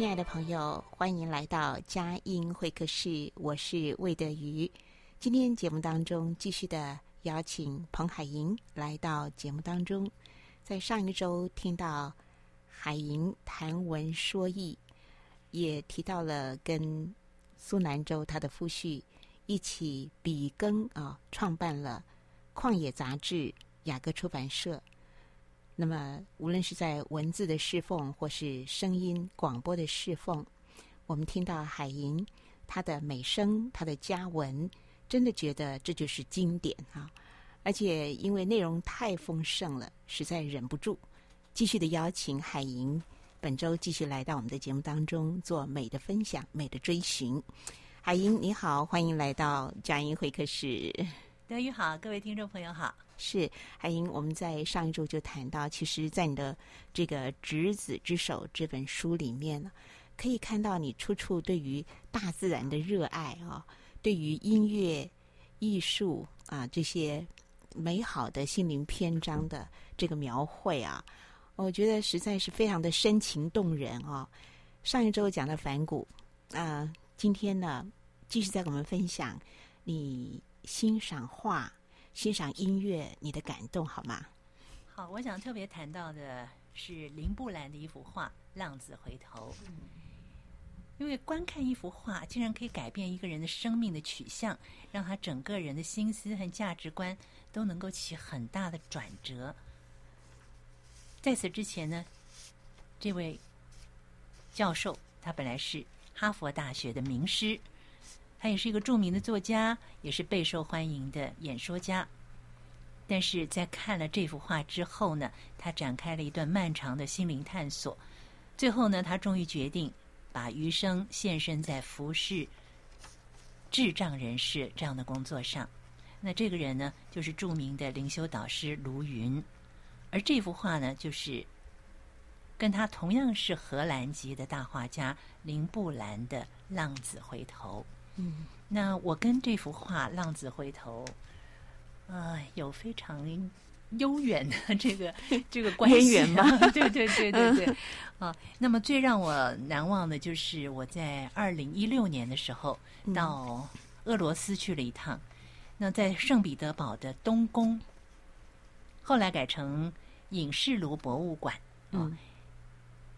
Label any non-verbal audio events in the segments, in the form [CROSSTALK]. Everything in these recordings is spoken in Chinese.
亲爱的朋友，欢迎来到佳音会客室，我是魏德瑜。今天节目当中继续的。邀请彭海莹来到节目当中，在上一周听到海莹谈文说艺，也提到了跟苏南州他的夫婿一起比耕啊，创办了旷野杂志、雅各出版社。那么，无论是在文字的侍奉，或是声音广播的侍奉，我们听到海莹他的美声，他的佳文。真的觉得这就是经典啊！而且因为内容太丰盛了，实在忍不住继续的邀请海莹本周继续来到我们的节目当中做美的分享、美的追寻。海莹你好，欢迎来到佳音会客室。德瑜好，各位听众朋友好。是海英，我们在上一周就谈到，其实，在你的这个《执子之手》这本书里面呢，可以看到你处处对于大自然的热爱啊。对于音乐、艺术啊这些美好的心灵篇章的这个描绘啊，我觉得实在是非常的深情动人啊。上一周讲的反骨啊，今天呢继续再跟我们分享你欣赏画、欣赏音乐你的感动好吗？好，我想特别谈到的是林布兰的一幅画《浪子回头》。因为观看一幅画，竟然可以改变一个人的生命的取向，让他整个人的心思和价值观都能够起很大的转折。在此之前呢，这位教授他本来是哈佛大学的名师，他也是一个著名的作家，也是备受欢迎的演说家。但是在看了这幅画之后呢，他展开了一段漫长的心灵探索，最后呢，他终于决定。把余生献身在服侍智障人士这样的工作上，那这个人呢，就是著名的灵修导师卢云，而这幅画呢，就是跟他同样是荷兰籍的大画家林布兰的《浪子回头》。嗯，那我跟这幅画《浪子回头》啊、呃，有非常。悠远的这个 [LAUGHS] 这个关系吗？对对对对对啊！那么最让我难忘的就是我在二零一六年的时候到俄罗斯去了一趟。那在圣彼得堡的东宫，后来改成影视卢博物馆啊，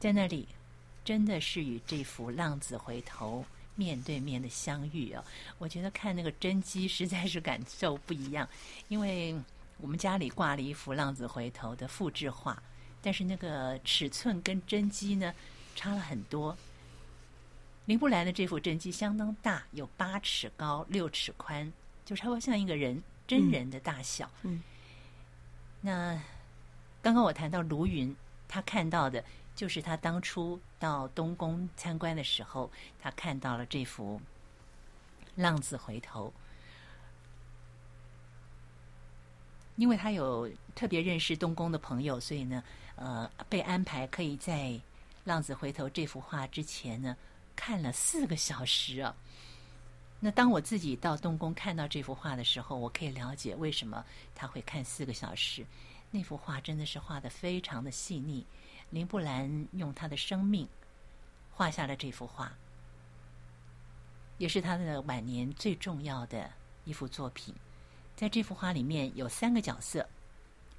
在那里真的是与这幅浪子回头面对面的相遇啊！我觉得看那个真机实在是感受不一样，因为。我们家里挂了一幅《浪子回头》的复制画，但是那个尺寸跟真机呢差了很多。林布兰的这幅真机相当大，有八尺高、六尺宽，就差不多像一个人真人的大小。嗯。嗯，那刚刚我谈到卢云，他看到的就是他当初到东宫参观的时候，他看到了这幅《浪子回头》。因为他有特别认识东宫的朋友，所以呢，呃，被安排可以在《浪子回头》这幅画之前呢，看了四个小时啊。那当我自己到东宫看到这幅画的时候，我可以了解为什么他会看四个小时。那幅画真的是画得非常的细腻，林布兰用他的生命画下了这幅画。也是他的晚年最重要的一幅作品。在这幅画里面有三个角色，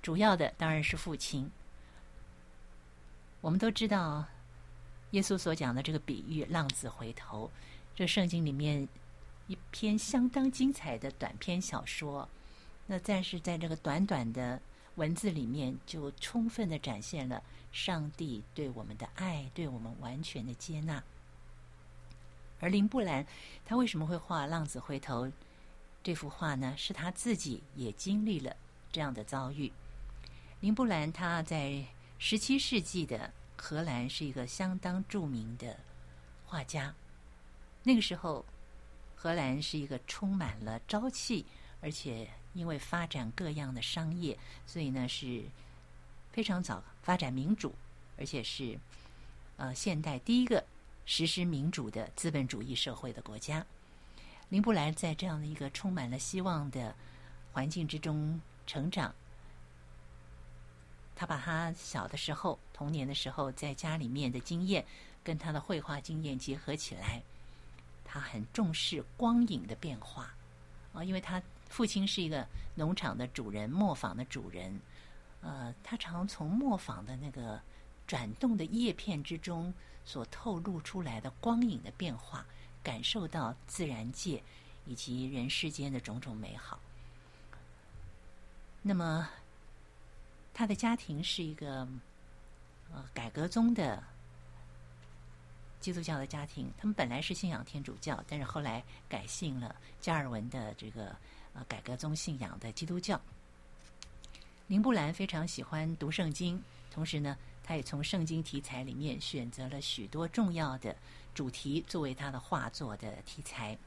主要的当然是父亲。我们都知道，耶稣所讲的这个比喻“浪子回头”，这圣经里面一篇相当精彩的短篇小说。那但是在这个短短的文字里面，就充分的展现了上帝对我们的爱，对我们完全的接纳。而林布兰他为什么会画《浪子回头》这幅画呢？是他自己也经历了这样的遭遇。林布兰他在十七世纪的荷兰是一个相当著名的画家。那个时候，荷兰是一个充满了朝气，而且因为发展各样的商业，所以呢是非常早发展民主，而且是呃现代第一个。实施民主的资本主义社会的国家，林布兰在这样的一个充满了希望的环境之中成长。他把他小的时候、童年的时候在家里面的经验，跟他的绘画经验结合起来。他很重视光影的变化啊，因为他父亲是一个农场的主人、磨坊的主人。呃，他常从磨坊的那个转动的叶片之中。所透露出来的光影的变化，感受到自然界以及人世间的种种美好。那么，他的家庭是一个呃改革宗的基督教的家庭，他们本来是信仰天主教，但是后来改信了加尔文的这个呃改革宗信仰的基督教。林布兰非常喜欢读圣经，同时呢。他也从圣经题材里面选择了许多重要的主题作为他的画作的题材。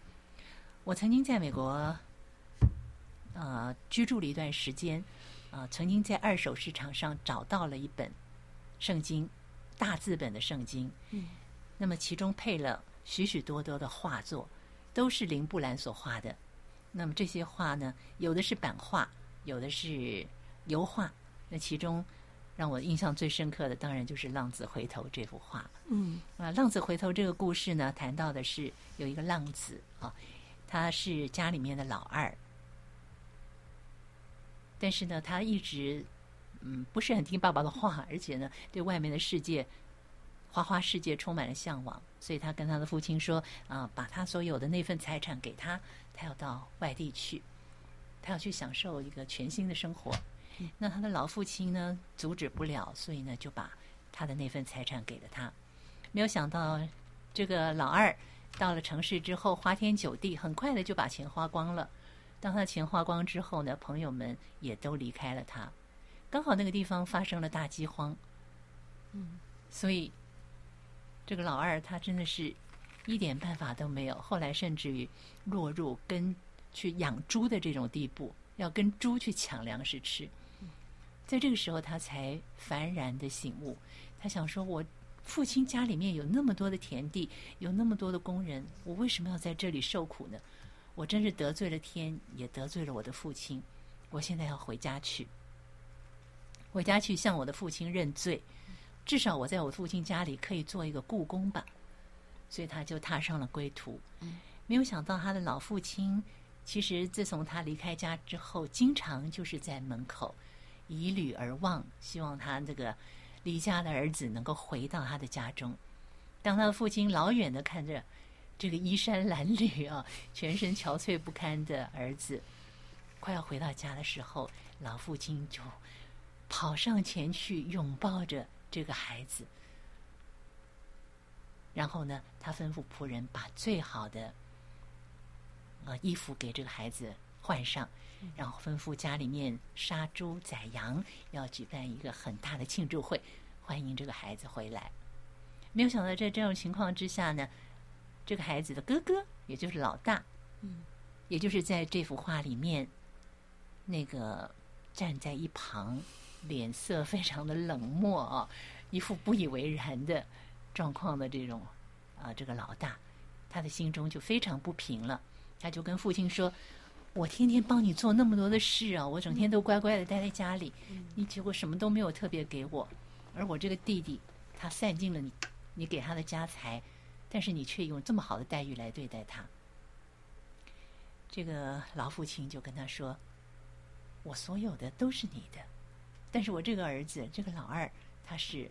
我曾经在美国呃居住了一段时间，呃，曾经在二手市场上找到了一本圣经，大字本的圣经。嗯。那么其中配了许许多多的画作，都是林布兰所画的。那么这些画呢，有的是版画，有的是油画。那其中。让我印象最深刻的，当然就是《浪子回头》这幅画。嗯，啊，《浪子回头》这个故事呢，谈到的是有一个浪子啊，他是家里面的老二，但是呢，他一直嗯不是很听爸爸的话，而且呢，对外面的世界、花花世界充满了向往，所以他跟他的父亲说啊，把他所有的那份财产给他，他要到外地去，他要去享受一个全新的生活。那他的老父亲呢，阻止不了，所以呢就把他的那份财产给了他。没有想到，这个老二到了城市之后，花天酒地，很快的就把钱花光了。当他钱花光之后呢，朋友们也都离开了他。刚好那个地方发生了大饥荒，嗯，所以这个老二他真的是一点办法都没有。后来甚至于落入跟去养猪的这种地步，要跟猪去抢粮食吃。在这个时候，他才幡然的醒悟。他想说：“我父亲家里面有那么多的田地，有那么多的工人，我为什么要在这里受苦呢？我真是得罪了天，也得罪了我的父亲。我现在要回家去，回家去向我的父亲认罪。至少我在我父亲家里可以做一个故宫吧。所以他就踏上了归途。没有想到他的老父亲，其实自从他离开家之后，经常就是在门口。”以履而望，希望他这个离家的儿子能够回到他的家中。当他的父亲老远的看着这个衣衫褴褛啊，全身憔悴不堪的儿子快要回到家的时候，老父亲就跑上前去拥抱着这个孩子，然后呢，他吩咐仆人把最好的呃衣服给这个孩子换上。然后吩咐家里面杀猪宰羊，要举办一个很大的庆祝会，欢迎这个孩子回来。没有想到在这种情况之下呢，这个孩子的哥哥，也就是老大，嗯，也就是在这幅画里面那个站在一旁，脸色非常的冷漠啊，一副不以为然的状况的这种啊，这个老大，他的心中就非常不平了，他就跟父亲说。我天天帮你做那么多的事啊，我整天都乖乖的待在家里，你结果什么都没有特别给我，而我这个弟弟他散尽了你你给他的家财，但是你却用这么好的待遇来对待他，这个老父亲就跟他说：“我所有的都是你的，但是我这个儿子，这个老二，他是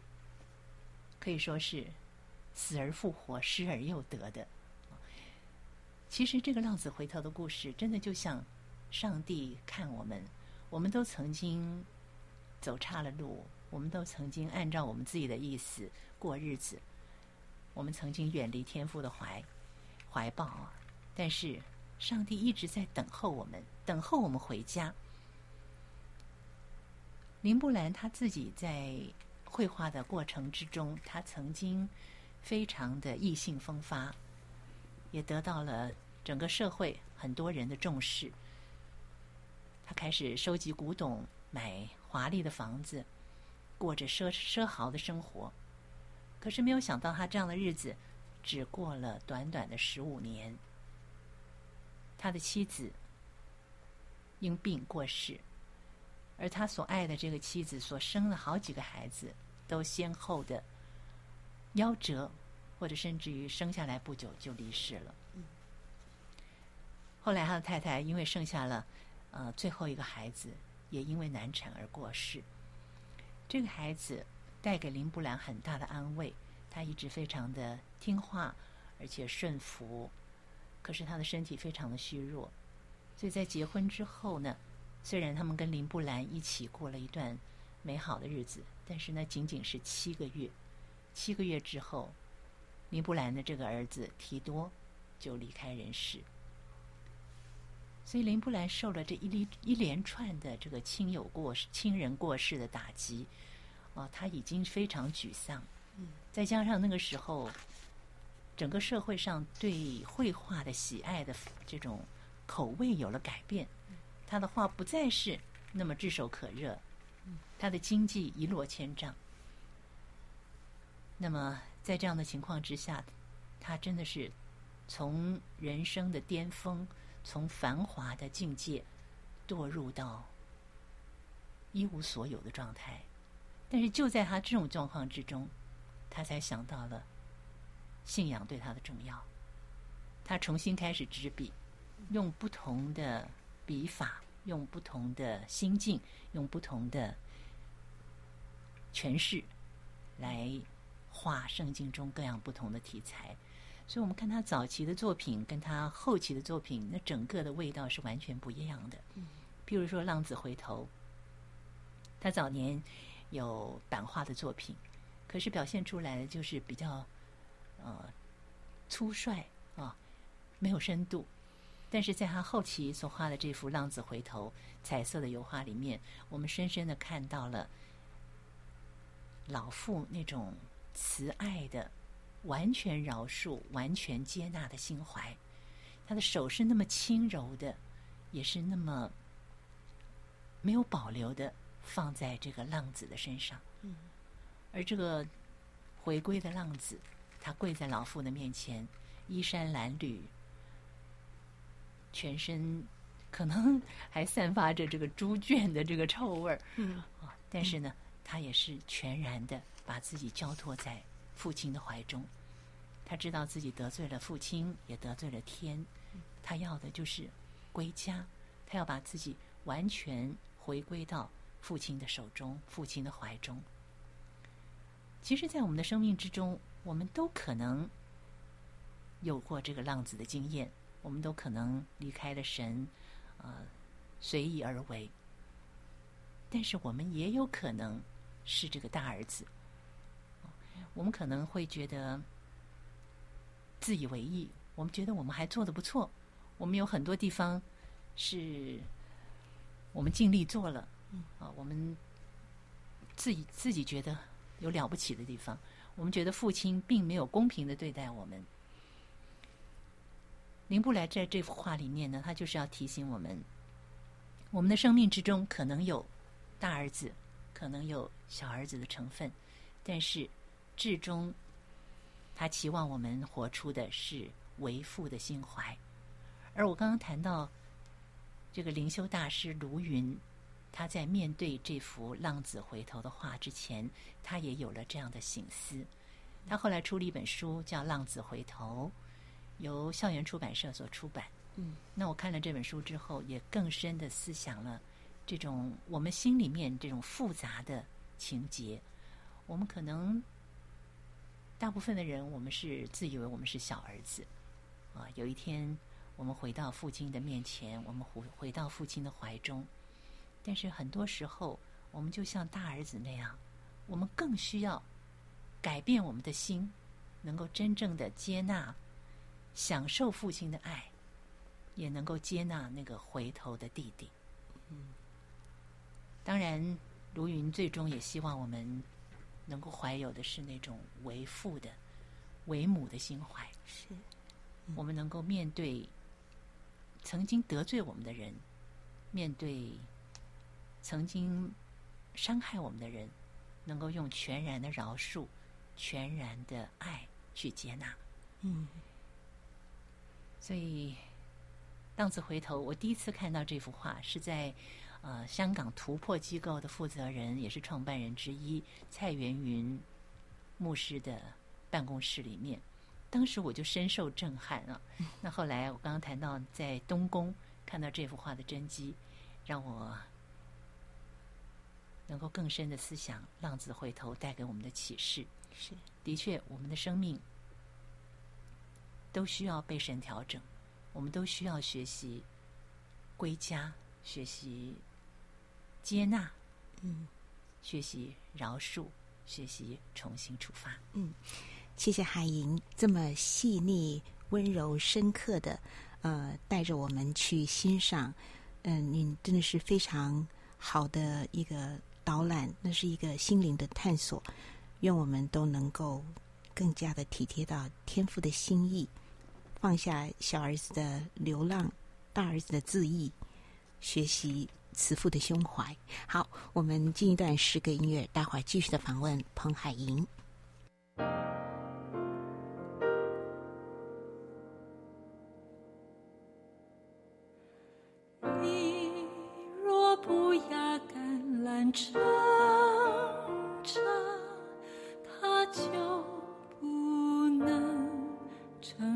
可以说是死而复活、失而又得的。”其实这个浪子回头的故事，真的就像上帝看我们，我们都曾经走岔了路，我们都曾经按照我们自己的意思过日子，我们曾经远离天父的怀怀抱啊，但是上帝一直在等候我们，等候我们回家。林布兰他自己在绘画的过程之中，他曾经非常的意气风发。也得到了整个社会很多人的重视。他开始收集古董，买华丽的房子，过着奢奢豪的生活。可是没有想到，他这样的日子只过了短短的十五年。他的妻子因病过世，而他所爱的这个妻子所生了好几个孩子，都先后的夭折。或者甚至于生下来不久就离世了。后来他的太太因为生下了呃最后一个孩子，也因为难产而过世。这个孩子带给林布兰很大的安慰，他一直非常的听话，而且顺服。可是他的身体非常的虚弱，所以在结婚之后呢，虽然他们跟林布兰一起过了一段美好的日子，但是呢，仅仅是七个月。七个月之后。林布兰的这个儿子提多就离开人世，所以林布兰受了这一连一连串的这个亲友过世、亲人过世的打击，啊，他已经非常沮丧。嗯，再加上那个时候，整个社会上对绘画的喜爱的这种口味有了改变，他的画不再是那么炙手可热，他的经济一落千丈。那么。在这样的情况之下，他真的是从人生的巅峰，从繁华的境界堕入到一无所有的状态。但是就在他这种状况之中，他才想到了信仰对他的重要。他重新开始执笔，用不同的笔法，用不同的心境，用不同的诠释来。画圣经中各样不同的题材，所以我们看他早期的作品跟他后期的作品，那整个的味道是完全不一样的。譬如说《浪子回头》，他早年有版画的作品，可是表现出来的就是比较呃粗率啊，没有深度。但是在他后期所画的这幅《浪子回头》彩色的油画里面，我们深深的看到了老妇那种。慈爱的、完全饶恕、完全接纳的心怀，他的手是那么轻柔的，也是那么没有保留的放在这个浪子的身上。嗯，而这个回归的浪子，他跪在老妇的面前，衣衫褴褛，全身可能 [LAUGHS] 还散发着这个猪圈的这个臭味儿。嗯，啊，但是呢，他也是全然的。把自己交托在父亲的怀中，他知道自己得罪了父亲，也得罪了天，他要的就是归家，他要把自己完全回归到父亲的手中、父亲的怀中。其实，在我们的生命之中，我们都可能有过这个浪子的经验，我们都可能离开了神，呃，随意而为，但是我们也有可能是这个大儿子。我们可能会觉得自以为意，我们觉得我们还做得不错，我们有很多地方是我们尽力做了，啊，我们自己自己觉得有了不起的地方，我们觉得父亲并没有公平的对待我们。林布莱在这幅画里面呢，他就是要提醒我们，我们的生命之中可能有大儿子，可能有小儿子的成分，但是。至终，他期望我们活出的是为父的心怀。而我刚刚谈到这个灵修大师卢云，他在面对这幅《浪子回头》的画之前，他也有了这样的醒思。他后来出了一本书，叫《浪子回头》，由校园出版社所出版。嗯，那我看了这本书之后，也更深的思想了这种我们心里面这种复杂的情节。我们可能大部分的人，我们是自以为我们是小儿子啊。有一天，我们回到父亲的面前，我们回回到父亲的怀中，但是很多时候，我们就像大儿子那样，我们更需要改变我们的心，能够真正的接纳、享受父亲的爱，也能够接纳那个回头的弟弟。嗯，当然，卢云最终也希望我们能够怀有的是那种为父的、为母的心怀。是，我们能够面对曾经得罪我们的人，面对曾经伤害我们的人，能够用全然的饶恕、全然的爱去接纳。嗯，所以浪子回头，我第一次看到这幅画是在呃香港突破机构的负责人，也是创办人之一蔡元云牧师的办公室里面。当时我就深受震撼啊！[LAUGHS] 那后来我刚刚谈到在东宫看到这幅画的真迹，让我能够更深的思想浪子回头带给我们的启示。是，的确，我们的生命都需要被神调整，我们都需要学习归家，学习接纳，嗯，学习饶恕，学习重新出发，嗯。谢谢海莹这么细腻、温柔、深刻的，呃，带着我们去欣赏。嗯、呃，你真的是非常好的一个导览，那是一个心灵的探索。愿我们都能够更加的体贴到天父的心意，放下小儿子的流浪，大儿子的自意，学习慈父的胸怀。好，我们进一段诗歌音乐，待会儿继续的访问彭海莹。你若不压橄榄成长，它就不能成。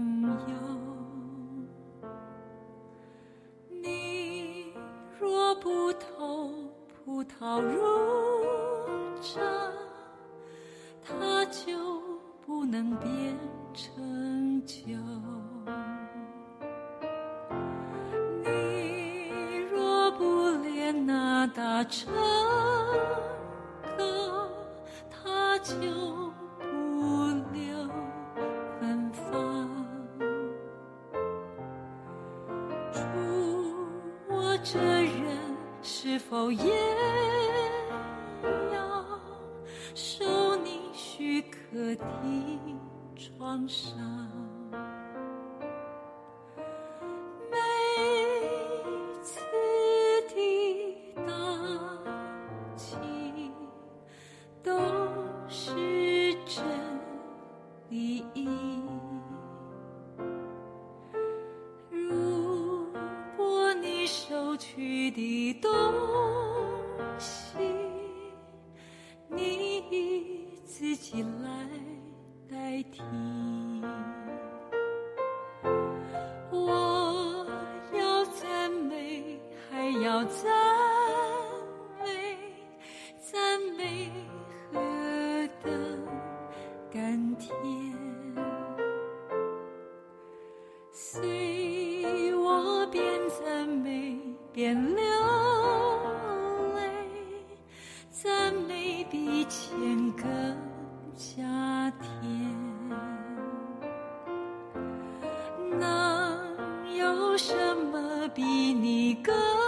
比你更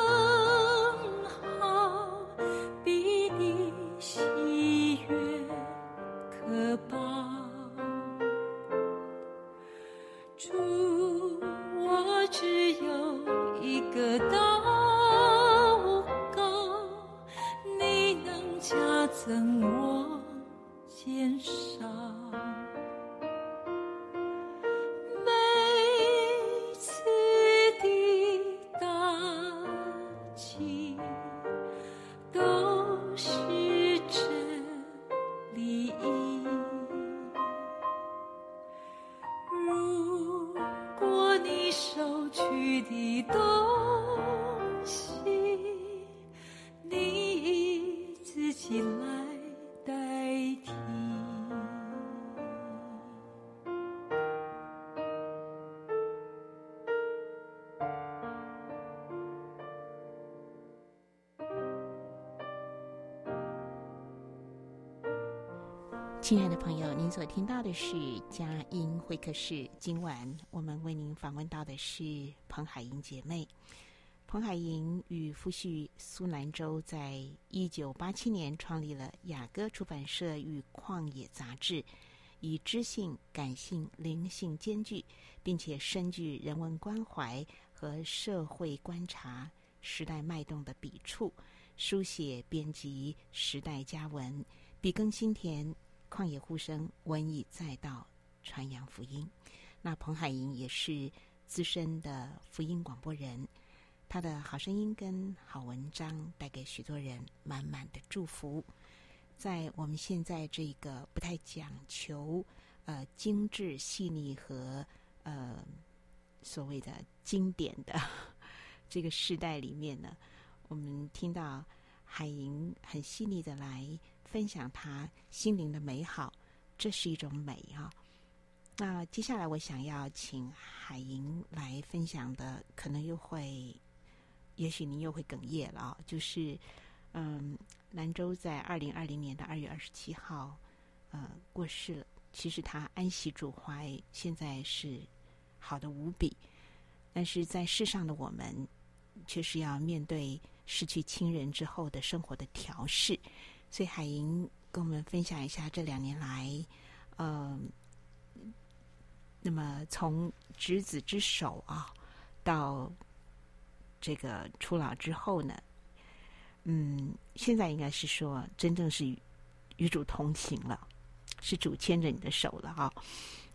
听到的是佳音会客室。今晚我们为您访问到的是彭海莹姐妹。彭海莹与夫婿苏南洲在一九八七年创立了雅歌出版社与旷野杂志，以知性、感性、灵性兼具，并且深具人文关怀和社会观察、时代脉动的笔触，书写编辑时代佳文，笔耕心田。旷野呼声，瘟疫再道，传扬福音。那彭海莹也是资深的福音广播人，他的好声音跟好文章带给许多人满满的祝福。在我们现在这个不太讲求呃精致细腻和呃所谓的经典的 [LAUGHS] 这个时代里面呢，我们听到海莹很细腻的来。分享他心灵的美好，这是一种美啊。那接下来我想要请海莹来分享的，可能又会，也许您又会哽咽了啊。就是，嗯，兰州在二零二零年的二月二十七号，呃，过世了。其实他安息主怀，现在是好的无比，但是在世上的我们，却是要面对失去亲人之后的生活的调试。所以海莹跟我们分享一下这两年来，呃，那么从执子之手啊，到这个初老之后呢，嗯，现在应该是说真正是与，主同行了，是主牵着你的手了啊。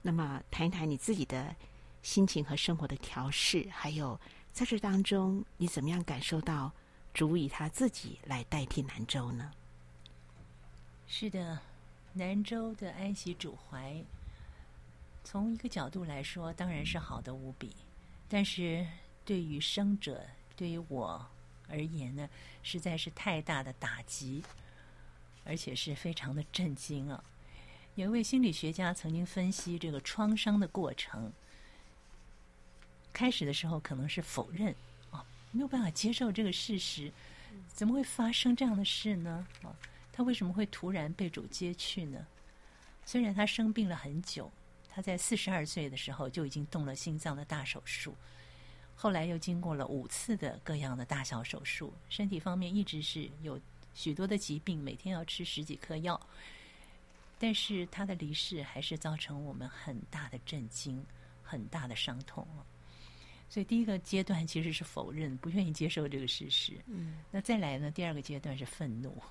那么谈一谈你自己的心情和生活的调试，还有在这当中你怎么样感受到主以他自己来代替南州呢？是的，南州的安息主怀，从一个角度来说，当然是好的无比。但是对于生者，对于我而言呢，实在是太大的打击，而且是非常的震惊啊！有一位心理学家曾经分析这个创伤的过程，开始的时候可能是否认啊，没有办法接受这个事实，怎么会发生这样的事呢？啊！他为什么会突然被主接去呢？虽然他生病了很久，他在四十二岁的时候就已经动了心脏的大手术，后来又经过了五次的各样的大小手术，身体方面一直是有许多的疾病，每天要吃十几颗药。但是他的离世还是造成我们很大的震惊，很大的伤痛。所以第一个阶段其实是否认，不愿意接受这个事实。嗯，那再来呢？第二个阶段是愤怒。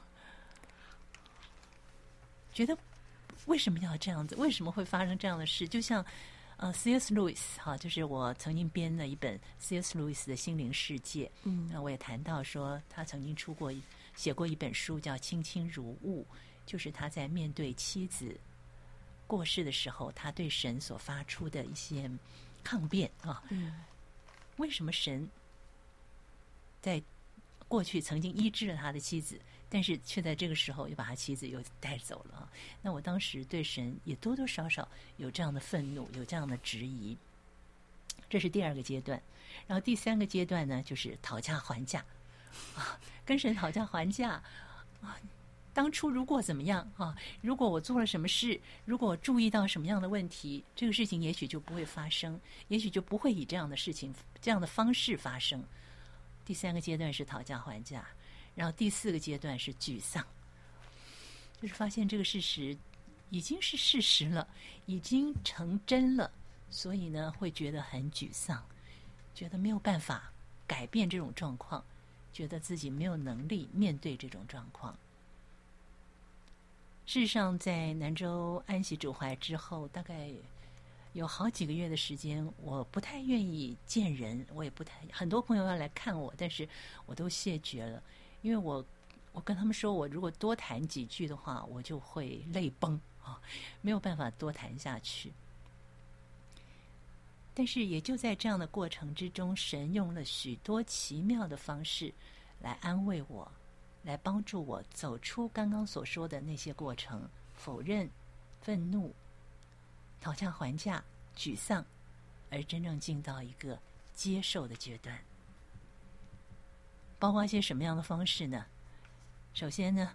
觉得为什么要这样子？为什么会发生这样的事？就像呃，C.S. Lewis 哈，就是我曾经编了一本 C.S. Lewis 的心灵世界。嗯，那我也谈到说，他曾经出过写过一本书叫《卿卿如晤》，就是他在面对妻子过世的时候，他对神所发出的一些抗辩啊。嗯，为什么神在过去曾经医治了他的妻子？但是却在这个时候又把他妻子又带走了。那我当时对神也多多少少有这样的愤怒，有这样的质疑。这是第二个阶段，然后第三个阶段呢，就是讨价还价啊，跟神讨价还价啊。当初如果怎么样啊？如果我做了什么事，如果我注意到什么样的问题，这个事情也许就不会发生，也许就不会以这样的事情、这样的方式发生。第三个阶段是讨价还价。然后第四个阶段是沮丧，就是发现这个事实已经是事实了，已经成真了，所以呢会觉得很沮丧，觉得没有办法改变这种状况，觉得自己没有能力面对这种状况。事实上，在南州安息主怀之后，大概有好几个月的时间，我不太愿意见人，我也不太很多朋友要来看我，但是我都谢绝了。因为我，我跟他们说，我如果多谈几句的话，我就会泪崩啊，没有办法多谈下去。但是也就在这样的过程之中，神用了许多奇妙的方式来安慰我，来帮助我走出刚刚所说的那些过程：否认、愤怒、讨价还价、沮丧，而真正进到一个接受的阶段。包括一些什么样的方式呢？首先呢，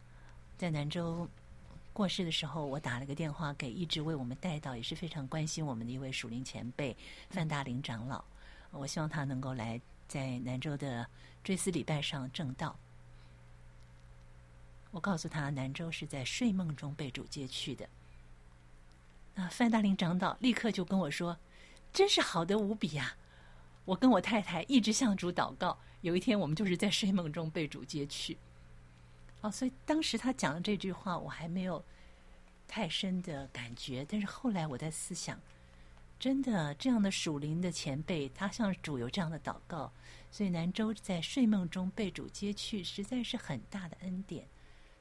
在南州过世的时候，我打了个电话给一直为我们带到，也是非常关心我们的一位属灵前辈范大林长老。我希望他能够来在南州的追思礼拜上证道。我告诉他，南州是在睡梦中被主接去的。那范大林长老立刻就跟我说：“真是好得无比呀！”我跟我太太一直向主祷告，有一天我们就是在睡梦中被主接去。哦，所以当时他讲的这句话，我还没有太深的感觉。但是后来我在思想，真的这样的属灵的前辈，他向主有这样的祷告，所以南州在睡梦中被主接去，实在是很大的恩典。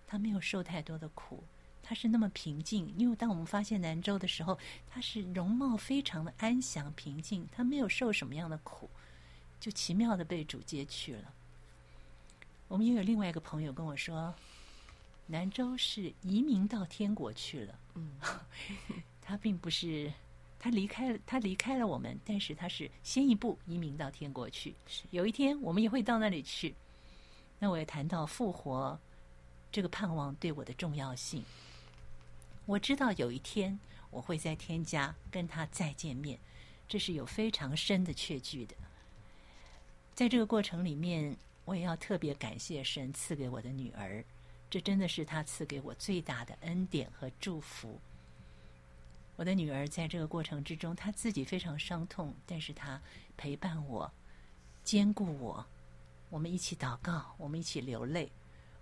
他没有受太多的苦，他是那么平静。因为当我们发现南州的时候，他是容貌非常的安详平静，他没有受什么样的苦，就奇妙的被主接去了。我们又有另外一个朋友跟我说，南州是移民到天国去了。嗯，[LAUGHS] 他并不是，他离开了，他离开了我们，但是他是先一步移民到天国去。有一天我们也会到那里去。那我也谈到复活这个盼望对我的重要性。我知道有一天我会在天家跟他再见面，这是有非常深的确据的。在这个过程里面。我也要特别感谢神赐给我的女儿，这真的是他赐给我最大的恩典和祝福。我的女儿在这个过程之中，她自己非常伤痛，但是她陪伴我，兼顾我，我们一起祷告，我们一起流泪，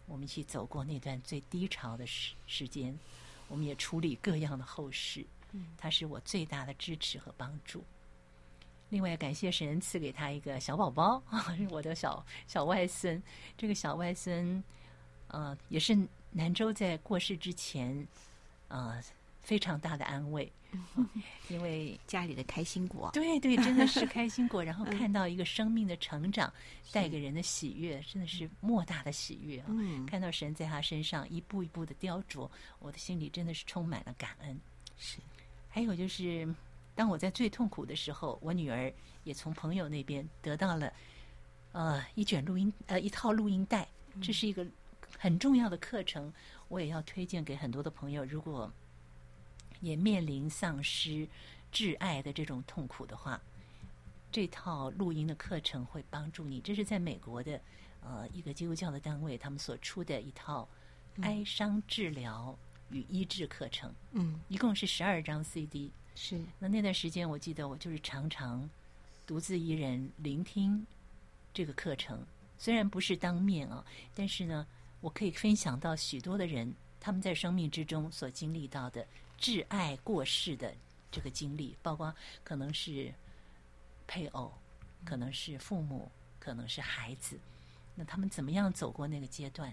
我们一起走过那段最低潮的时时间，我们也处理各样的后事。她是我最大的支持和帮助。另外，感谢神赐给他一个小宝宝啊，是 [LAUGHS] 我的小小外孙。这个小外孙，呃，也是南州在过世之前，呃，非常大的安慰，[LAUGHS] 因为家里的开心果。对对，真的是开心果。[LAUGHS] 然后看到一个生命的成长，带给人的喜悦，真的是莫大的喜悦啊！嗯，看到神在他身上一步一步的雕琢，我的心里真的是充满了感恩。是，还有就是。当我在最痛苦的时候，我女儿也从朋友那边得到了，呃，一卷录音，呃，一套录音带。这是一个很重要的课程，我也要推荐给很多的朋友。如果也面临丧失挚爱的这种痛苦的话，这套录音的课程会帮助你。这是在美国的呃一个基督教的单位，他们所出的一套哀伤治疗与医治课程。嗯，一共是十二张 CD。是，那那段时间，我记得我就是常常独自一人聆听这个课程，虽然不是当面啊，但是呢，我可以分享到许多的人他们在生命之中所经历到的挚爱过世的这个经历，包括可能是配偶，可能是父母，可能是孩子，那他们怎么样走过那个阶段？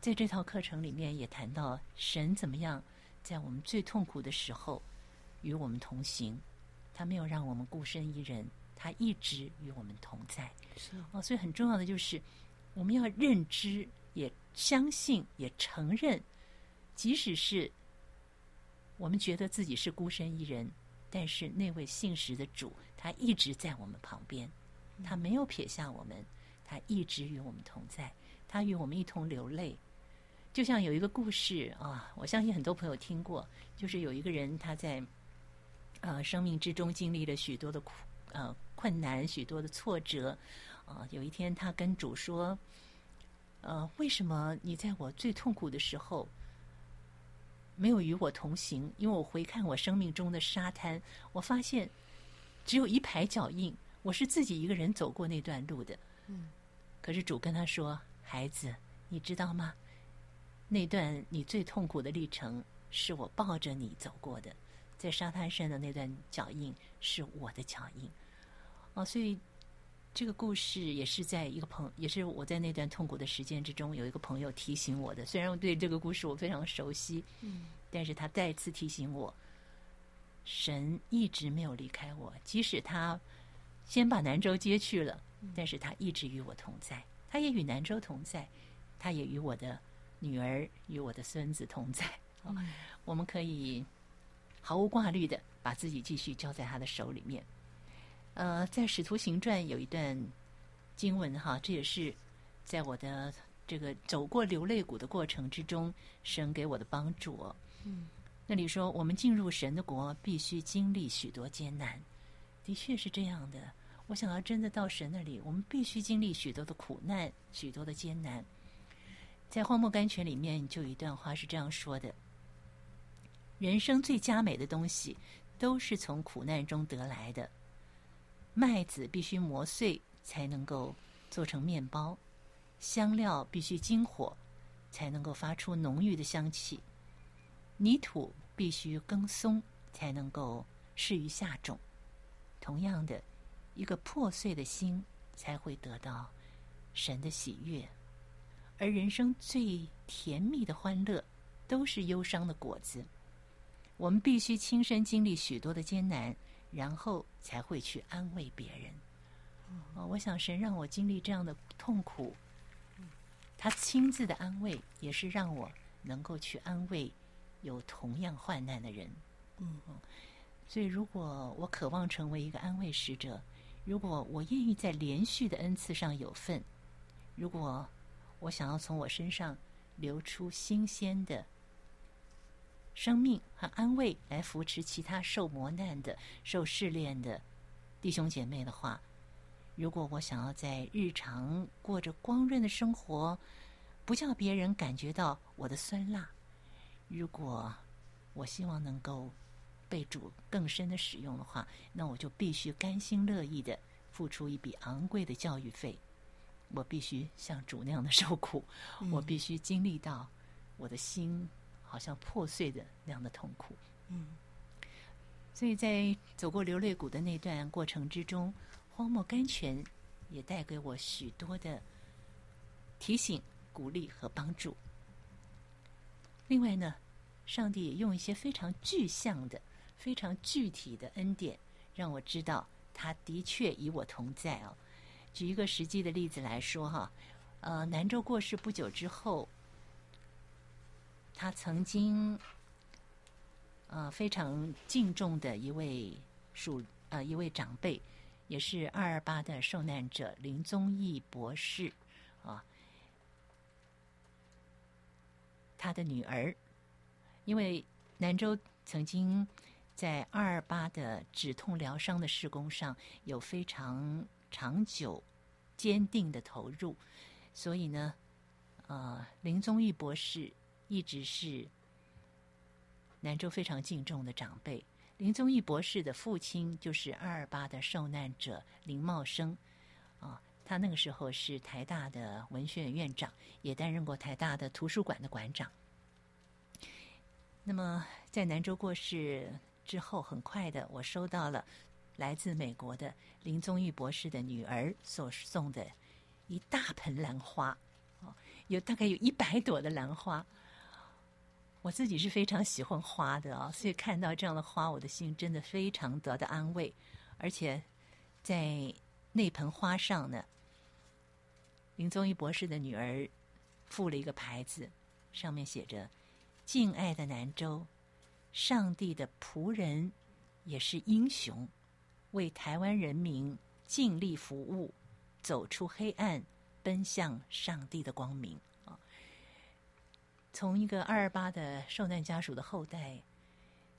在这套课程里面也谈到神怎么样。在我们最痛苦的时候，与我们同行，他没有让我们孤身一人，他一直与我们同在。是。哦，所以很重要的就是，我们要认知、也相信、也承认，即使是我们觉得自己是孤身一人，但是那位信实的主，他一直在我们旁边，他没有撇下我们，他一直与我们同在，他与我们一同流泪。就像有一个故事啊，我相信很多朋友听过，就是有一个人他在呃生命之中经历了许多的苦呃困难，许多的挫折啊。有一天他跟主说：“呃，为什么你在我最痛苦的时候没有与我同行？因为我回看我生命中的沙滩，我发现只有一排脚印，我是自己一个人走过那段路的。嗯，可是主跟他说：‘孩子，你知道吗？’那段你最痛苦的历程，是我抱着你走过的，在沙滩上的那段脚印是我的脚印。哦，所以这个故事也是在一个朋，也是我在那段痛苦的时间之中，有一个朋友提醒我的。虽然我对这个故事我非常熟悉，嗯，但是他再次提醒我，神一直没有离开我，即使他先把南州接去了，但是他一直与我同在，他也与南州同在，他也与我的女儿与我的孙子同在。嗯、我们可以毫无挂虑的把自己继续交在他的手里面。呃，在《使徒行传》有一段经文哈，这也是在我的这个走过流泪谷的过程之中，神给我的帮助。嗯，那里说，我们进入神的国，必须经历许多艰难。的确是这样的。我想要真的到神那里，我们必须经历许多的苦难，许多的艰难。在《荒漠甘泉》里面，就有一段话是这样说的。人生最佳美的东西，都是从苦难中得来的。麦子必须磨碎才能够做成面包，香料必须经火才能够发出浓郁的香气，泥土必须更松才能够适于下种。同样的，一个破碎的心才会得到神的喜悦。而人生最甜蜜的欢乐，都是忧伤的果子。我们必须亲身经历许多的艰难，然后才会去安慰别人。哦，我想神让我经历这样的痛苦，他亲自的安慰，也是让我能够去安慰有同样患难的人。嗯，所以如果我渴望成为一个安慰使者，如果我愿意在连续的恩赐上有份，如果我想要从我身上流出新鲜的。生命和安慰来扶持其他受磨难的、受试炼的弟兄姐妹的话，如果我想要在日常过着光润的生活，不叫别人感觉到我的酸辣；如果我希望能够被主更深的使用的话，那我就必须甘心乐意的付出一笔昂贵的教育费。我必须像主那样的受苦，嗯、我必须经历到我的心。好像破碎的那样的痛苦，嗯，所以在走过流泪谷的那段过程之中，荒漠甘泉也带给我许多的提醒、鼓励和帮助。另外呢，上帝也用一些非常具象的、非常具体的恩典，让我知道他的确与我同在哦。举一个实际的例子来说哈，呃，南州过世不久之后。他曾经，呃，非常敬重的一位属呃一位长辈，也是二二八的受难者林宗义博士啊，他的女儿，因为南州曾经在二二八的止痛疗伤的施工上有非常长久、坚定的投入，所以呢，呃，林宗义博士。一直是南州非常敬重的长辈。林宗义博士的父亲就是二二八的受难者林茂生啊，他那个时候是台大的文学院院长，也担任过台大的图书馆的馆长。那么在南州过世之后，很快的，我收到了来自美国的林宗义博士的女儿所送的一大盆兰花，有大概有一百朵的兰花。我自己是非常喜欢花的啊，所以看到这样的花，我的心真的非常得到安慰。而且在那盆花上呢，林宗义博士的女儿附了一个牌子，上面写着：“敬爱的南州，上帝的仆人也是英雄，为台湾人民尽力服务，走出黑暗，奔向上帝的光明啊。”从一个二二八的受难家属的后代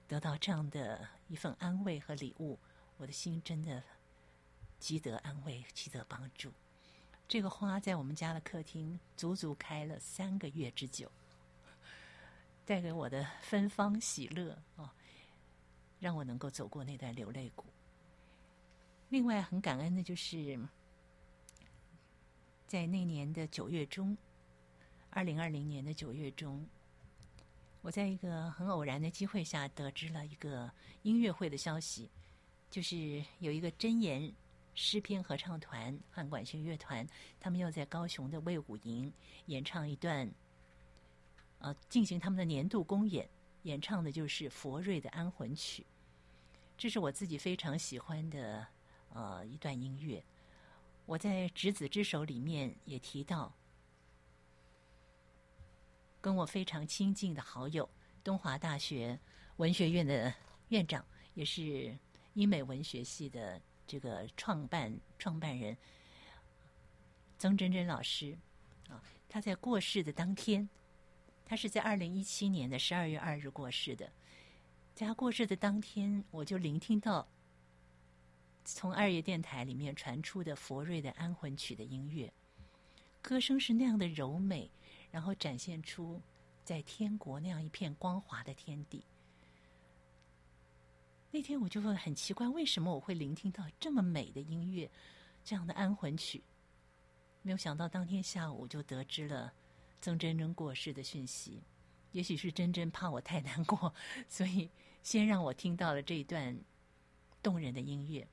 得到这样的一份安慰和礼物，我的心真的积得安慰，积得帮助。这个花在我们家的客厅足足开了三个月之久，带给我的芬芳喜乐啊，让我能够走过那段流泪谷。另外，很感恩的就是在那年的九月中。二零二零年的九月中，我在一个很偶然的机会下得知了一个音乐会的消息，就是有一个真言诗篇合唱团汉管弦乐团，他们要在高雄的卫武营演唱一段，呃，进行他们的年度公演，演唱的就是佛瑞的安魂曲。这是我自己非常喜欢的呃一段音乐。我在《执子之手》里面也提到，跟我非常亲近的好友，东华大学文学院的院长，也是英美文学系的这个创办创办人曾珍珍老师啊，他在过世的当天，他是在二零一七年的十二月二日过世的。在他过世的当天，我就聆听到从二月电台里面传出的佛瑞的安魂曲的音乐，歌声是那样的柔美，然后展现出在天国那样一片光滑的天地。那天我就会很奇怪，为什么我会聆听到这么美的音乐，这样的安魂曲？没有想到当天下午就得知了曾珍珍过世的讯息。也许是珍珍怕我太难过，所以先让我听到了这一段动人的音乐。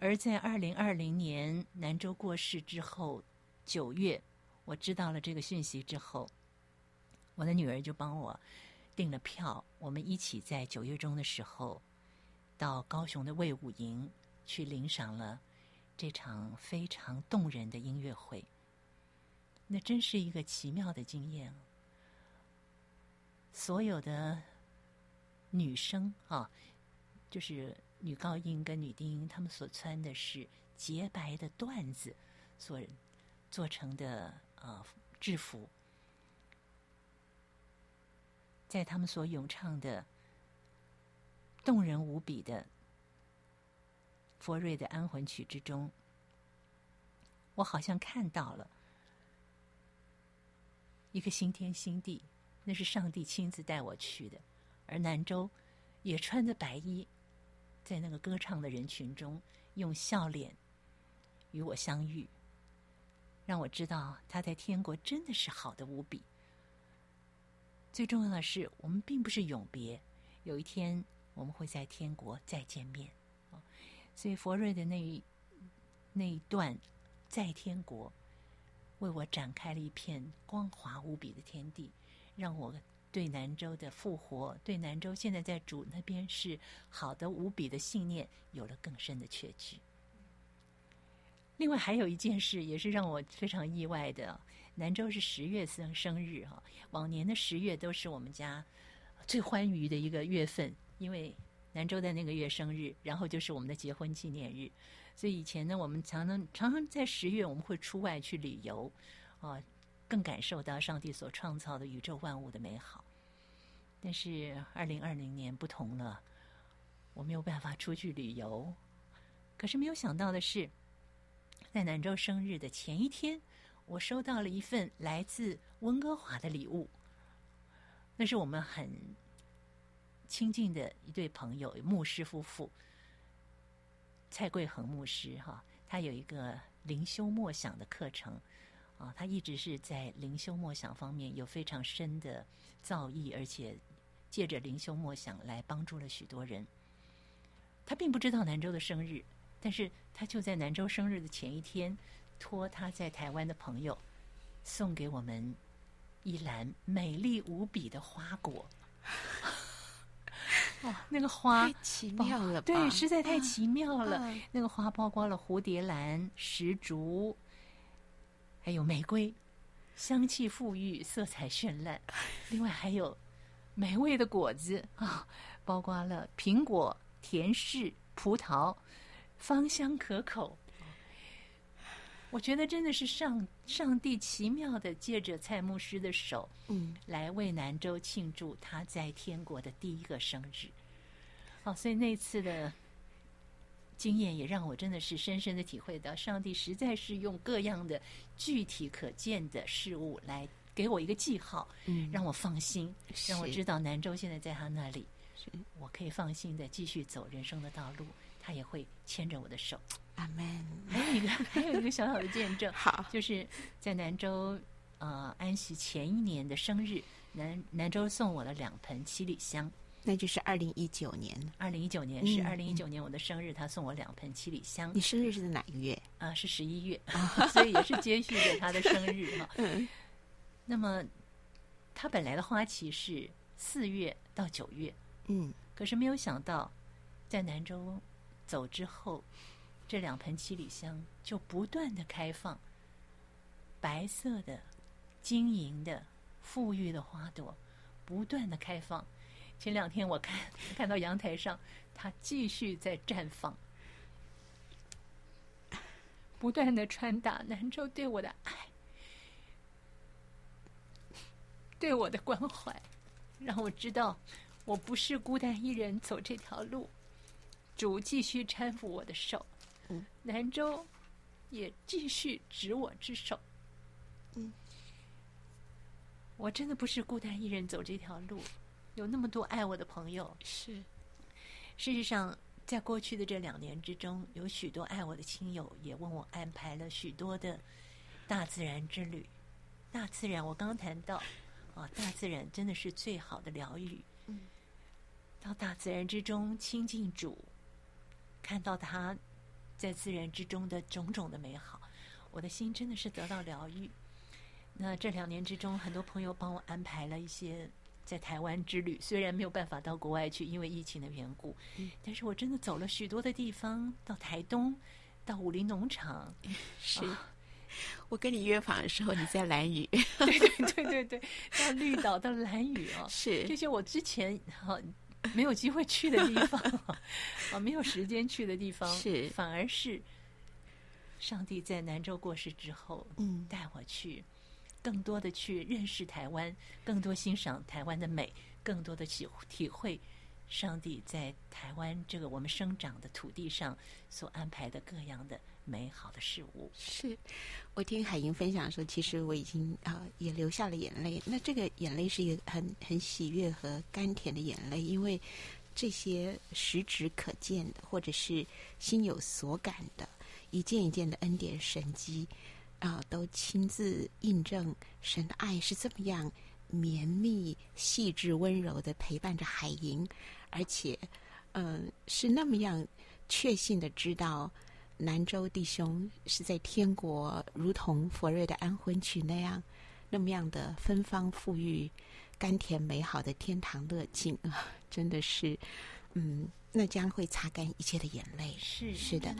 而在二零二零年南州过世之后，九月我知道了这个讯息之后，我的女儿就帮我订了票，我们一起在九月中的时候到高雄的卫武营去领赏了这场非常动人的音乐会。那真是一个奇妙的经验。所有的女生啊，就是女高音跟女低音，她们所穿的是洁白的缎子所做成的呃制服，在她们所咏唱的动人无比的佛瑞的安魂曲之中，我好像看到了一个新天新地。那是上帝亲自带我去的，而南州也穿着白衣，在那个歌唱的人群中，用笑脸与我相遇，让我知道他在天国真的是好的无比。最重要的是，我们并不是永别，有一天我们会在天国再见面。所以佛瑞的那一那一段在天国，为我展开了一片光滑无比的天地。让我对南州的复活，对南州现在在主那边是好的无比的信念，有了更深的确据。另外还有一件事，也是让我非常意外的。南州是十月生生日哈，往年的十月都是我们家最欢愉的一个月份，因为南州在那个月生日，然后就是我们的结婚纪念日，所以以前呢，我们常常常常在十月我们会出外去旅游啊。更感受到上帝所创造的宇宙万物的美好，但是二零二零年不同了，我没有办法出去旅游。可是没有想到的是，在南州生日的前一天，我收到了一份来自温哥华的礼物。那是我们很亲近的一对朋友，牧师夫妇，蔡贵恒牧师哈，他有一个灵修默想的课程。啊，他一直是在灵修默想方面有非常深的造诣，而且借着灵修默想来帮助了许多人。他并不知道南州的生日，但是他就在南州生日的前一天，托他在台湾的朋友送给我们一篮美丽无比的花果。哇、哦，[LAUGHS] 那个花太奇妙了吧？对，实在太奇妙了。啊、那个花包括了蝴蝶兰、石竹。还有玫瑰，香气馥郁，色彩绚烂。另外还有美味的果子啊，包括了苹果、甜柿、葡萄，芳香可口。我觉得真的是上上帝奇妙的借着蔡牧师的手，嗯，来为南州庆祝他在天国的第一个生日。好，所以那次的。经验也让我真的是深深的体会到，上帝实在是用各样的具体可见的事物来给我一个记号，嗯，让我放心，让我知道南州现在在他那里，我可以放心的继续走人生的道路，他也会牵着我的手。阿门。还有一个，[LAUGHS] 还有一个小小的见证，好，就是在南州呃安息前一年的生日，南南州送我了两盆七里香。那就是二零一九年，二零一九年是二零一九年我的生日，他送我两盆七里香。你生日是在哪个月？啊，是十一月，[LAUGHS] 所以也是接续着他的生日哈。[LAUGHS] 那么，它本来的花期是四月到九月，嗯，可是没有想到，在南州走之后，这两盆七里香就不断的开放，白色的、晶莹的、馥郁的花朵不断的开放。前两天我看 [LAUGHS] 看到阳台上，它继续在绽放，不断的传达南州对我的爱，[LAUGHS] 对我的关怀，让我知道我不是孤单一人走这条路。主继续搀扶我的手，嗯，南州也继续执我之手，嗯，我真的不是孤单一人走这条路，有那么多爱我的朋友。是，事实上，在过去的这两年之中，有许多爱我的亲友也为我安排了许多的大自然之旅。大自然，我刚刚谈到，啊，大自然真的是最好的疗愈。嗯，到大自然之中亲近主。看到他在自然之中的种种的美好，我的心真的是得到疗愈。那这两年之中，很多朋友帮我安排了一些在台湾之旅，虽然没有办法到国外去，因为疫情的缘故，嗯，但是我真的走了许多的地方，到台东，到武林农场。是，哦，[LAUGHS] 我跟你约访的时候，你在蓝屿。[LAUGHS] 对对对对对，到绿岛，到蓝屿哦，是这些我之前哈。没有机会去的地方，啊，[LAUGHS] 没有时间去的地方，是反而是上帝在南州过世之后，嗯，带我去更多的去认识台湾，更多欣赏台湾的美，更多的体体会上帝在台湾这个我们生长的土地上所安排的各样的美好的事物。是我听海莹分享的时候，其实我已经啊、也流下了眼泪。那这个眼泪是一个很很喜悦和甘甜的眼泪，因为这些实质可见的，或者是心有所感的，一件一件的恩典神迹啊、都亲自印证神的爱是这么样绵密、细致、温柔的陪伴着海莹，而且嗯、是那么样确信的知道。南州弟兄是在天国，如同佛瑞的安魂曲那样，那么样的芬芳馥郁、甘甜美好的天堂乐境啊！真的是，嗯，那将会擦干一切的眼泪。是是的。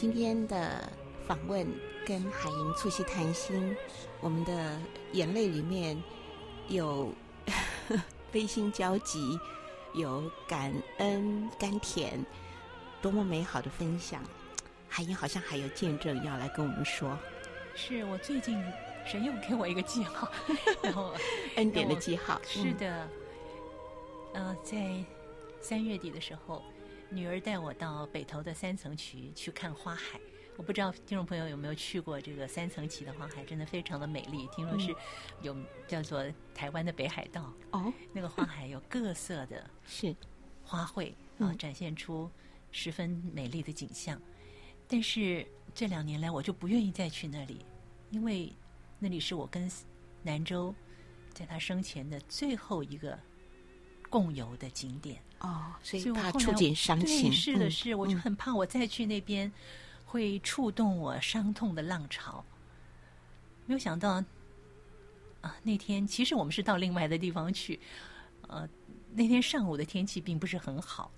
今天的访问跟海英促膝谈心，我们的眼泪里面有 [LAUGHS] 悲心交集，有感恩甘甜，多么美好的分享！海英好像还有见证要来跟我们说。是我最近神又给我一个记号，[LAUGHS] 然后恩典的记号。是的，嗯、呃，在三月底的时候。女儿带我到北投的三层渠去看花海，我不知道听众朋友有没有去过这个三层旗的花海，真的非常的美丽。听说是有叫做台湾的北海道哦，那个花海有各色的 [LAUGHS] 是花卉啊，展现出十分美丽的景象。但是这两年来，我就不愿意再去那里，因为那里是我跟南州在他生前的最后一个共游的景点。哦，所以怕触景伤情。是的，是，我就很怕我再去那边会触动我伤痛的浪潮。没有想到啊，那天其实我们是到另外的地方去。呃，那天上午的天气并不是很好，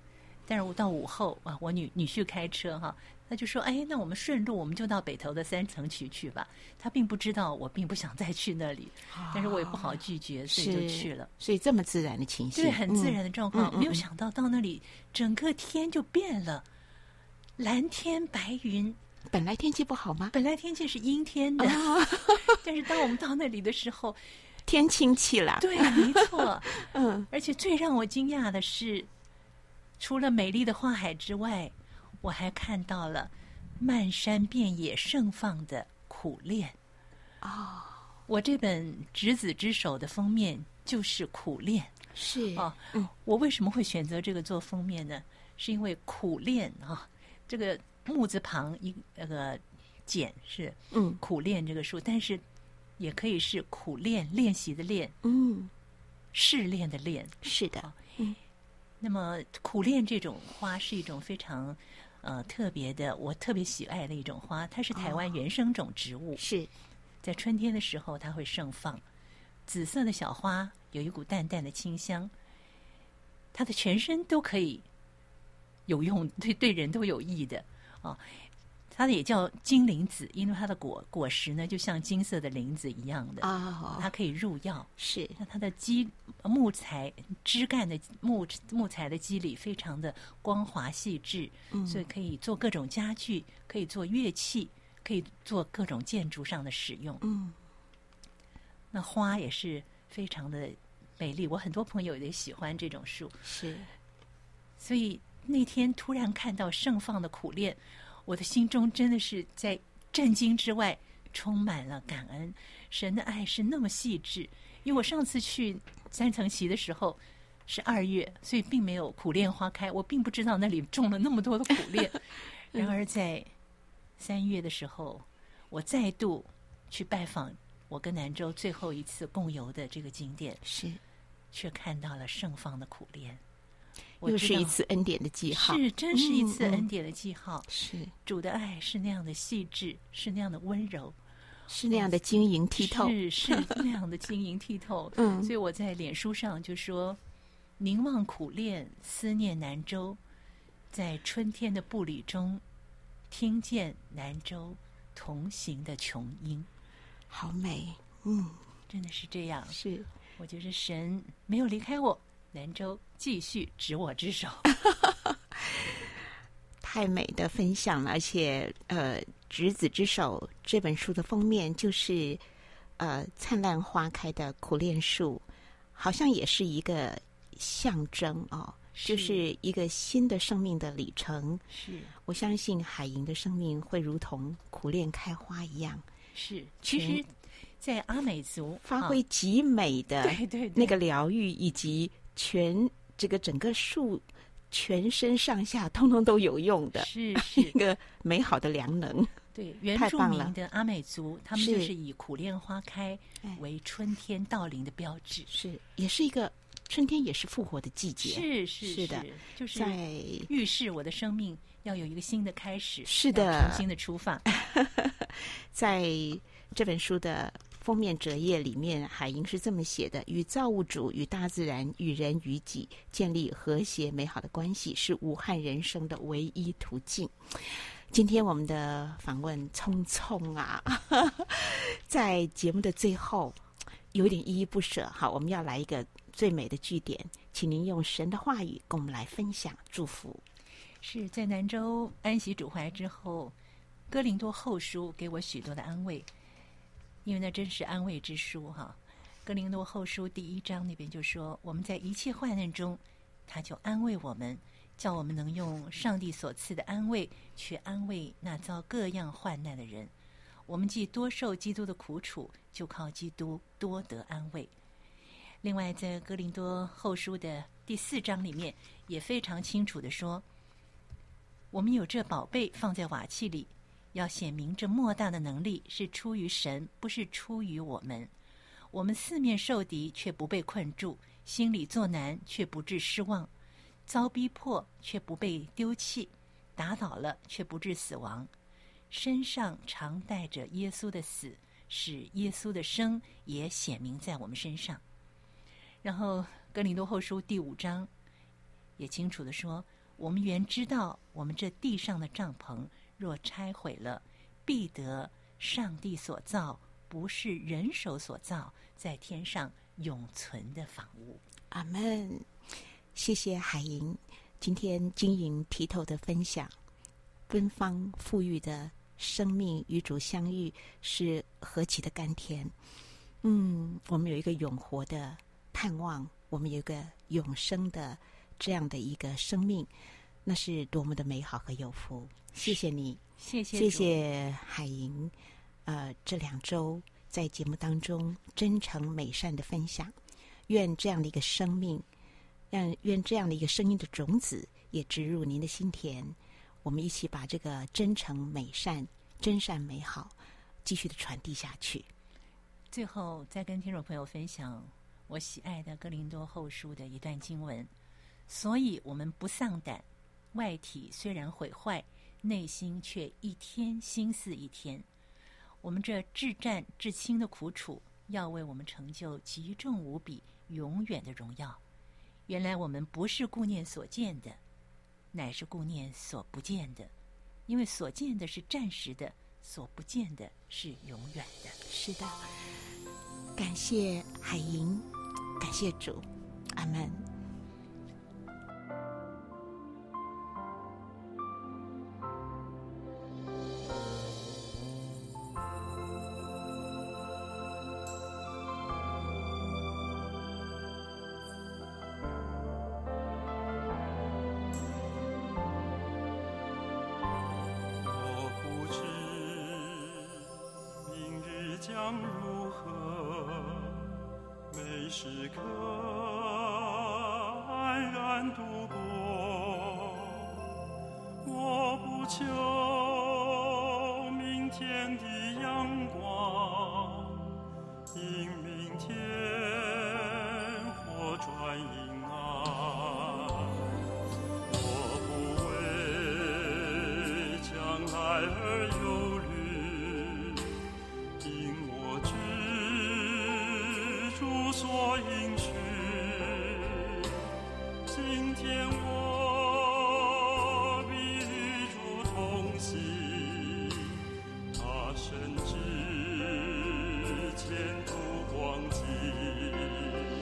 但是我到午后啊，我女女婿开车哈。他就说：“哎，那我们顺路，我们就到北头的三层渠去吧。”他并不知道我并不想再去那里，哦、但是我也不好拒绝，所以就去了。所以这么自然的情形，对，很自然的状况。嗯、没有想到到那里，整个天就变了，蓝天白云。本来天气不好吗？本来天气是阴天的，哦、[LAUGHS] 但是当我们到那里的时候，天清气朗。对，没错。[LAUGHS] 嗯，而且最让我惊讶的是，除了美丽的花海之外。我还看到了漫山遍野盛放的苦恋哦，我这本《执子之手》的封面就是苦恋，是哦。嗯，我为什么会选择这个做封面呢？是因为苦恋啊，这个木字旁一那个简是嗯苦练这个数，但是也可以是苦练练习的练，嗯，试炼的炼，是的。嗯，那么苦楝这种花是一种非常。呃，特别的，我特别喜爱的一种花，它是台湾原生种植物。哦、是在春天的时候，它会盛放。紫色的小花有一股淡淡的清香，它的全身都可以有用，对对人都有益的啊。它也叫金铃子，因为它的果果实呢，就像金色的铃子一样的啊，它可以入药。是，那它的基木材枝干的木木材的肌理非常的光滑细致，嗯，所以可以做各种家具，可以做乐器，可以做各种建筑上的使用。嗯，那花也是非常的美丽，我很多朋友也喜欢这种树。是，所以那天突然看到盛放的苦楝。我的心中真的是在震惊之外，充满了感恩。神的爱是那么细致。因为我上次去三层席的时候是二月，所以并没有苦楝花开，我并不知道那里种了那么多的苦楝。[LAUGHS] 然而在三月的时候，我再度去拜访我跟南州最后一次共游的这个景点，是却看到了盛放的苦楝。又是一次恩典的记号，是，真是一次恩典的记号。嗯嗯、是主的爱是那样的细致，是那样的温柔，是那样的晶莹剔透，是是那样的晶莹剔透。嗯，所以我在脸书上就说：“凝望苦恋，思念南州，在春天的步履中，听见南州同行的琼音，好美。”嗯，真的是这样。是，我觉得神没有离开我。南州继续执我之手，[LAUGHS] 太美的分享了，而且呃，《执子之手》这本书的封面就是呃灿烂花开的苦楝树，好像也是一个象征哦，是就是一个新的生命的里程。是，我相信海莹的生命会如同苦楝开花一样。是，其实，在阿美族发挥极美的对对那个疗愈以及。全这个整个树全身上下通通都有用的，[LAUGHS] 是是一个美好的良能。对，原住民的阿美族，他们就是以苦楝花开为春天到临的标志，是也是一个春天，也是复活的季节。是是是的，就是在预示我的生命要有一个新的开始，是的，重新的出发。[LAUGHS] 在这本书的。封面折页里面，海英是这么写的：“与造物主、与大自然、与人与己建立和谐美好的关系，是武汉人生的唯一途径。”今天我们的访问匆匆啊，[LAUGHS] 在节目的最后有点依依不舍。好，我们要来一个最美的句点，请您用神的话语跟我们来分享祝福。是在南州安息主怀之后，哥林多后书给我许多的安慰，因为那真是安慰之书哈。哥林多后书第一章那边就说，我们在一切患难中，他就安慰我们，叫我们能用上帝所赐的安慰去安慰那遭各样患难的人。我们既多受基督的苦楚，就靠基督多得安慰。另外，在哥林多后书的第四章里面，也非常清楚地说，我们有这宝贝放在瓦器里，要显明这莫大的能力是出于神，不是出于我们。我们四面受敌，却不被困住；心里作难，却不致失望；遭逼迫，却不被丢弃；打倒了，却不致死亡。身上常带着耶稣的死，使耶稣的生也显明在我们身上。然后，哥林多后书第五章也清楚地说：我们原知道，我们这地上的帐篷若拆毁了，必得上帝所造。不是人手所造，在天上永存的房屋。阿门。谢谢海莹今天晶莹剔透的分享，芬芳馥郁的生命与主相遇是何其的甘甜。嗯，我们有一个永活的盼望，我们有一个永生的这样的一个生命，那是多么的美好和有福。谢谢你，谢谢谢谢海莹。呃，这两周在节目当中真诚美善的分享，愿这样的一个生命，让愿这样的一个声音的种子也植入您的心田。我们一起把这个真诚美善、真善美好继续的传递下去。最后，再跟听众朋友分享我喜爱的哥林多后书的一段经文。所以我们不丧胆，外体虽然毁坏，内心却一天心似一天。我们这至战至轻的苦楚，要为我们成就极重无比、永远的荣耀。原来我们不是顾念所见的，乃是顾念所不见的，因为所见的是暂时的，所不见的是永远的。是的，感谢海莹，感谢主，阿门。将如何？每时刻安然度过。我不求明天的阳光，因明天或转阴啊。我不为将来而忧虑。所应取今天我与日月同心他深知前途光景。